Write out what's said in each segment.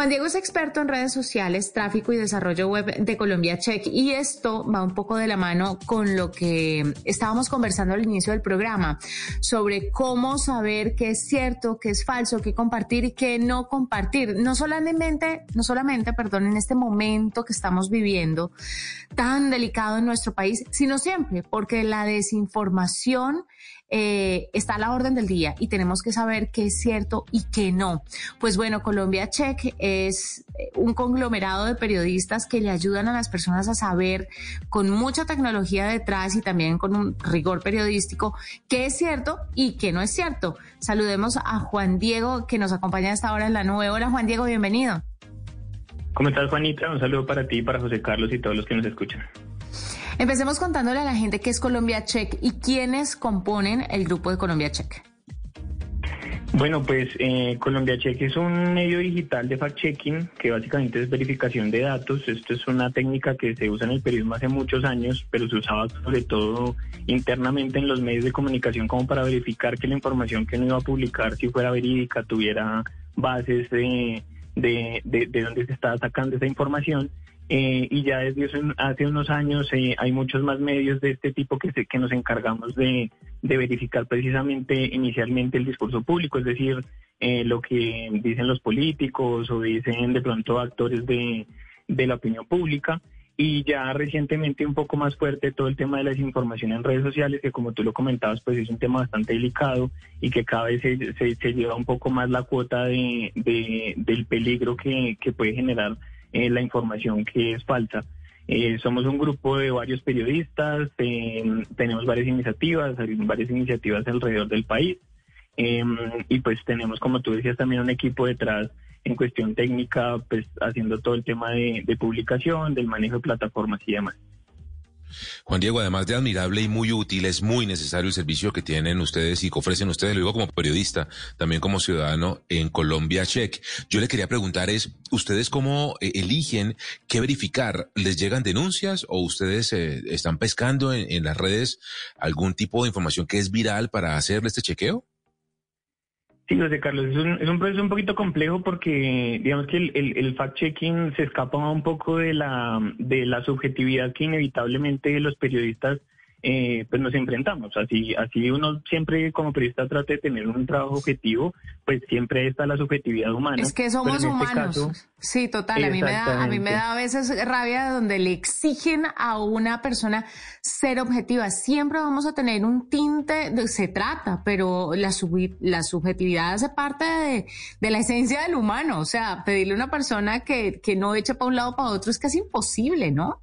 Juan Diego es experto en redes sociales, tráfico y desarrollo web de Colombia Check y esto va un poco de la mano con lo que estábamos conversando al inicio del programa sobre cómo saber qué es cierto, qué es falso, qué compartir y qué no compartir. No solamente, no solamente, perdón, en este momento que estamos viviendo tan delicado en nuestro país, sino siempre, porque la desinformación eh, está a la orden del día y tenemos que saber qué es cierto y qué no. Pues bueno, Colombia Check es eh, un conglomerado de periodistas que le ayudan a las personas a saber con mucha tecnología detrás y también con un rigor periodístico qué es cierto y qué no es cierto. Saludemos a Juan Diego que nos acompaña a esta hora en la nube. Hola Juan Diego, bienvenido. ¿Cómo estás Juanita? Un saludo para ti, para José Carlos y todos los que nos escuchan. Empecemos contándole a la gente qué es Colombia Check y quiénes componen el grupo de Colombia Check. Bueno, pues eh, Colombia Check es un medio digital de fact-checking que básicamente es verificación de datos. Esto es una técnica que se usa en el periodismo hace muchos años, pero se usaba sobre todo internamente en los medios de comunicación como para verificar que la información que uno iba a publicar, si fuera verídica, tuviera bases de, de, de, de dónde se estaba sacando esa información. Eh, y ya desde hace unos años eh, hay muchos más medios de este tipo que, se, que nos encargamos de, de, verificar precisamente inicialmente el discurso público, es decir, eh, lo que dicen los políticos o dicen de pronto actores de, de la opinión pública. Y ya recientemente un poco más fuerte todo el tema de la desinformación en redes sociales, que como tú lo comentabas, pues es un tema bastante delicado y que cada vez se, se, se lleva un poco más la cuota de, de del peligro que, que puede generar eh, la información que es falsa. Eh, somos un grupo de varios periodistas, eh, tenemos varias iniciativas, varias iniciativas alrededor del país y pues tenemos, como tú decías, también un equipo detrás en cuestión técnica, pues haciendo todo el tema de publicación, del manejo de plataformas y demás. Juan Diego, además de admirable y muy útil, es muy necesario el servicio que tienen ustedes y que ofrecen ustedes, lo digo como periodista, también como ciudadano en Colombia Check. Yo le quería preguntar es, ¿ustedes cómo eh, eligen qué verificar? ¿Les llegan denuncias o ustedes eh, están pescando en, en las redes algún tipo de información que es viral para hacerle este chequeo? Sí, José Carlos, es un, es un proceso un poquito complejo porque digamos que el, el, fact-checking se escapa un poco de la, de la subjetividad que inevitablemente los periodistas eh, pues nos enfrentamos. Así, así uno siempre como periodista trata de tener un trabajo objetivo, pues siempre está la subjetividad humana. Es que somos este humanos. sí, total. A mí, me da, a mí me da a veces rabia donde le exigen a una persona ser objetiva. Siempre vamos a tener un tinte, de, se trata, pero la, la subjetividad hace parte de, de, la esencia del humano. O sea, pedirle a una persona que, que no eche para un lado para otro es casi imposible, ¿no?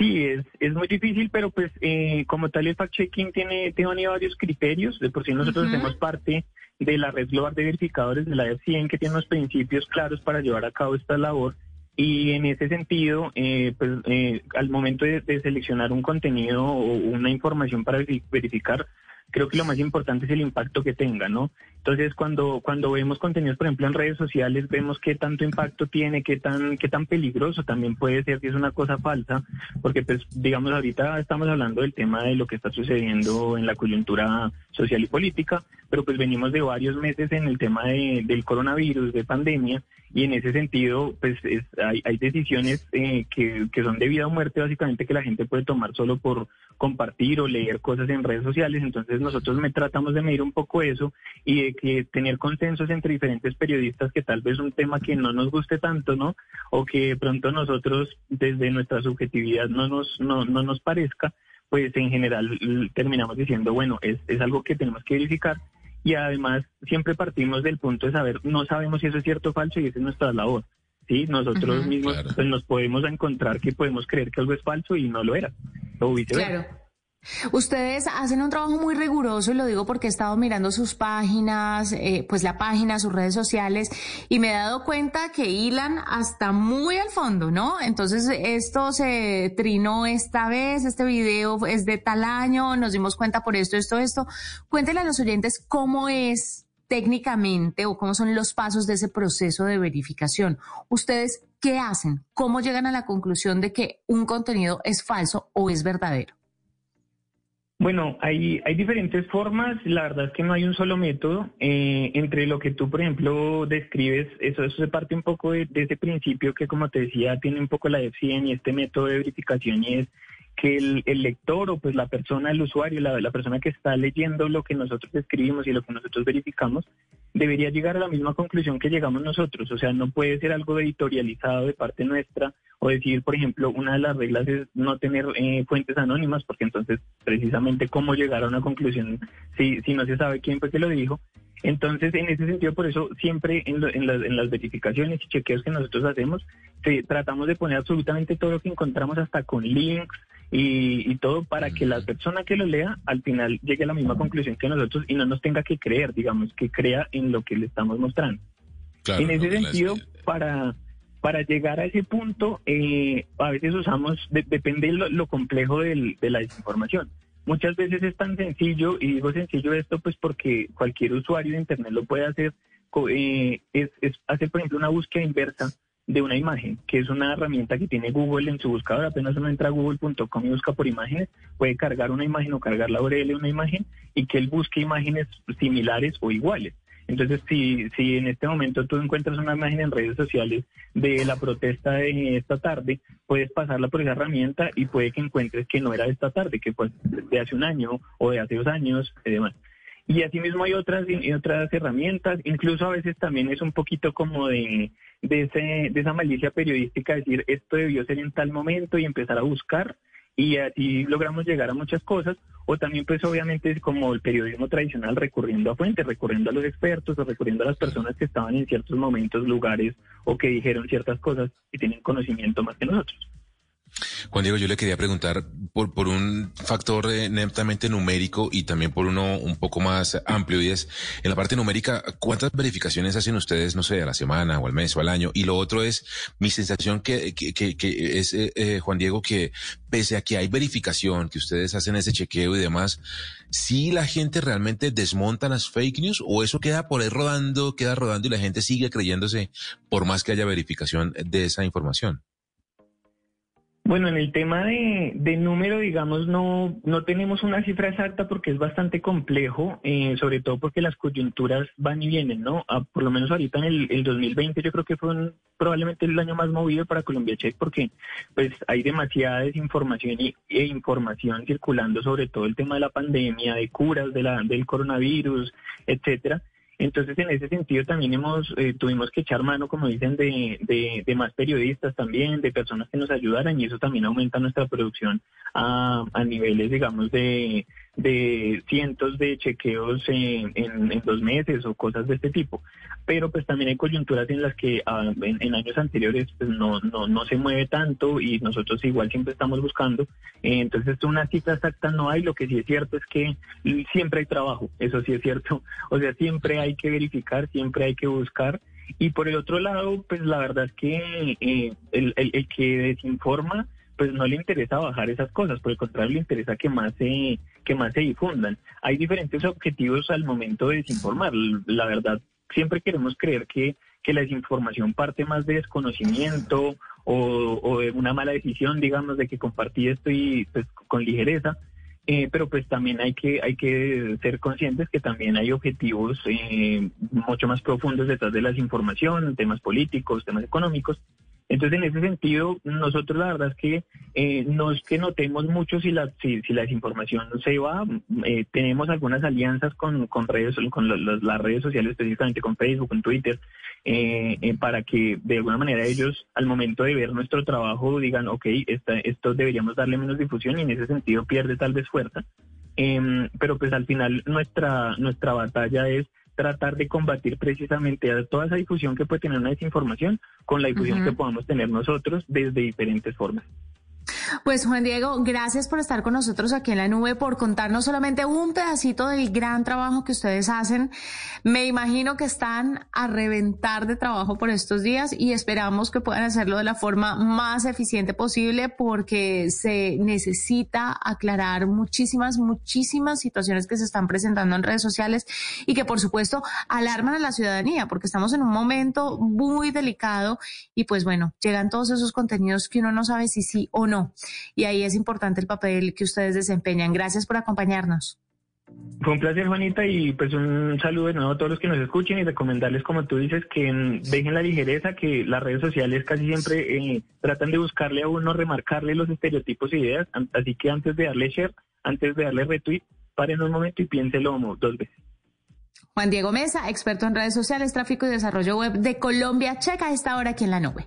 Sí, es, es muy difícil, pero pues eh, como tal el fact-checking tiene, tiene varios criterios. De por sí nosotros hacemos parte de la red global de verificadores de la EF100 que tiene unos principios claros para llevar a cabo esta labor. Y en ese sentido, eh, pues eh, al momento de, de, seleccionar un contenido o una información para verificar, creo que lo más importante es el impacto que tenga, ¿no? Entonces, cuando, cuando vemos contenidos, por ejemplo, en redes sociales, vemos qué tanto impacto tiene, qué tan, qué tan peligroso también puede ser que es una cosa falsa, porque pues, digamos, ahorita estamos hablando del tema de lo que está sucediendo en la coyuntura social y política, pero pues venimos de varios meses en el tema de, del coronavirus, de pandemia, y en ese sentido, pues es, hay, hay decisiones eh, que, que son de vida o muerte, básicamente, que la gente puede tomar solo por compartir o leer cosas en redes sociales. Entonces nosotros me tratamos de medir un poco eso y de que tener consensos entre diferentes periodistas que tal vez un tema que no nos guste tanto, ¿no? O que de pronto nosotros desde nuestra subjetividad no nos, no, no nos parezca, pues en general terminamos diciendo, bueno, es, es algo que tenemos que verificar y además siempre partimos del punto de saber, no sabemos si eso es cierto o falso y esa es nuestra labor. Sí, nosotros mismos pues, nos podemos encontrar que podemos creer que algo es falso y no lo era, o viceversa. Claro. Ustedes hacen un trabajo muy riguroso y lo digo porque he estado mirando sus páginas, eh, pues la página, sus redes sociales y me he dado cuenta que hilan hasta muy al fondo, ¿no? Entonces esto se trinó esta vez, este video es de tal año, nos dimos cuenta por esto, esto, esto. Cuéntenle a los oyentes cómo es técnicamente o cómo son los pasos de ese proceso de verificación. ¿Ustedes qué hacen? ¿Cómo llegan a la conclusión de que un contenido es falso o es verdadero? Bueno, hay, hay diferentes formas, la verdad es que no hay un solo método. Eh, entre lo que tú, por ejemplo, describes, eso, eso se parte un poco de, ese principio que, como te decía, tiene un poco la DEF100 y este método de verificación y es que el, lector o pues la persona, el usuario, la, la persona que está leyendo lo que nosotros escribimos y lo que nosotros verificamos, debería llegar a la misma conclusión que llegamos nosotros. O sea, no puede ser algo editorializado de parte nuestra o decir, por ejemplo, una de las reglas es no tener eh, fuentes anónimas, porque entonces precisamente cómo llegar a una conclusión si, si no se sabe quién fue que lo dijo. Entonces, en ese sentido, por eso siempre en, en, las verificaciones y chequeos que nosotros hacemos, tratamos de poner absolutamente todo lo que encontramos hasta con links, y, todo para que la persona que lo lea al final llegue a la misma conclusión que nosotros y no nos tenga que creer, digamos, que crea en lo que le estamos mostrando. en ese sentido, para, para llegar a ese punto, eh, a veces usamos, depende lo, lo complejo del, de la desinformación. Muchas veces es tan sencillo, y digo sencillo esto pues porque cualquier usuario de Internet lo puede hacer, eh, es, es hacer, por ejemplo, una búsqueda inversa de una imagen, que es una herramienta que tiene Google en su buscador. Apenas uno entra a google.com y busca por imágenes, puede cargar una imagen o cargar la URL de una imagen y que él busque imágenes similares o iguales. Entonces, si, si en este momento tú encuentras una imagen en redes sociales de la protesta de esta tarde, puedes pasarla por esa herramienta y puede que encuentres que no era de esta tarde, que pues de hace un año o de hace dos años y demás. Y asimismo hay otras, otras herramientas, incluso a veces también es un poquito como de, de, ese, de esa malicia periodística, decir esto debió ser en tal momento y empezar a buscar y así logramos llegar a muchas cosas, o también pues obviamente es como el periodismo tradicional recurriendo a fuentes, recurriendo a los expertos o recurriendo a las personas que estaban en ciertos momentos, lugares o que dijeron ciertas cosas y tienen conocimiento más que nosotros. Juan Diego, yo le quería preguntar por, por un factor eh, netamente numérico y también por uno un poco más amplio, y es, en la parte numérica, ¿cuántas verificaciones hacen ustedes, no sé, a la semana o al mes o al año? Y lo otro es, mi sensación que, que, que, es, eh, eh, Juan Diego, que pese a que hay verificación, que ustedes hacen ese chequeo y demás, ¿sí la gente realmente desmonta las fake news o eso queda por ahí rodando, queda rodando y la gente sigue creyéndose por más que haya verificación de esa información? Bueno, en el tema de, número, digamos, no, no tenemos una cifra exacta porque es bastante complejo, eh, sobre todo porque las coyunturas van y vienen, ¿no? Ah, por lo menos ahorita en el, 2020 yo creo que fue probablemente el año más movido para Colombia Check porque pues hay demasiada desinformación e información circulando sobre todo el tema de la pandemia, de curas de la, del coronavirus, etcétera. Entonces, en ese sentido también hemos, eh, tuvimos que echar mano, como dicen, de, de, más periodistas también, de personas que nos ayudaran y eso también aumenta nuestra producción a, a niveles, digamos, de, de cientos de chequeos en, dos meses o cosas de este tipo. Pero pues también hay coyunturas en las que ah, en, años anteriores pues no, no, no se mueve tanto y nosotros igual siempre estamos buscando. entonces una cifra exacta no hay, lo que sí es cierto es que siempre hay trabajo, eso sí es cierto. O sea, siempre hay que verificar, siempre hay que buscar. Y por el otro lado, pues la verdad es que eh, el, el, el que desinforma, pues no le interesa bajar esas cosas, por el contrario le interesa que más se, que más se difundan. Hay diferentes objetivos al momento de desinformar. La verdad, siempre queremos creer que, que la desinformación parte más de desconocimiento o, de una mala decisión, digamos, de que compartí esto y pues con ligereza. Eh, pero pues también hay que hay que ser conscientes que también hay objetivos eh, mucho más profundos detrás de la desinformación, temas políticos, temas económicos, entonces, en ese sentido, nosotros la verdad es que eh, no es que notemos mucho si la, si, la desinformación se va. Eh, tenemos algunas alianzas con, con redes, con las redes sociales, específicamente con Facebook, con Twitter, eh, para que de alguna manera ellos, al momento de ver nuestro trabajo, digan, ok, esta, esto deberíamos darle menos difusión y en ese sentido pierde tal vez fuerza. Em, pero pues al final nuestra, nuestra batalla es tratar de combatir precisamente a toda esa difusión que puede tener una desinformación con la difusión que podamos tener nosotros desde diferentes formas. Pues Juan Diego, gracias por estar con nosotros aquí en la nube, por contarnos solamente un pedacito del gran trabajo que ustedes hacen. Me imagino que están a reventar de trabajo por estos días y esperamos que puedan hacerlo de la forma más eficiente posible porque se necesita aclarar muchísimas, muchísimas situaciones que se están presentando en redes sociales y que por supuesto alarman a la ciudadanía porque estamos en un momento muy delicado y pues bueno, llegan todos esos contenidos que uno no sabe si sí o no. Y ahí es importante el papel que ustedes desempeñan. Gracias por acompañarnos. Fue un placer, Juanita, y pues un saludo de nuevo a todos los que nos escuchen y recomendarles, como tú dices, que dejen la ligereza, que las redes sociales casi siempre eh, tratan de buscarle a uno, remarcarle los estereotipos e ideas. Así que antes de darle share, antes de darle retweet, paren un momento y piénselo dos veces. Juan Diego Mesa, experto en redes sociales, tráfico y desarrollo web de Colombia. Checa esta hora aquí en la nube.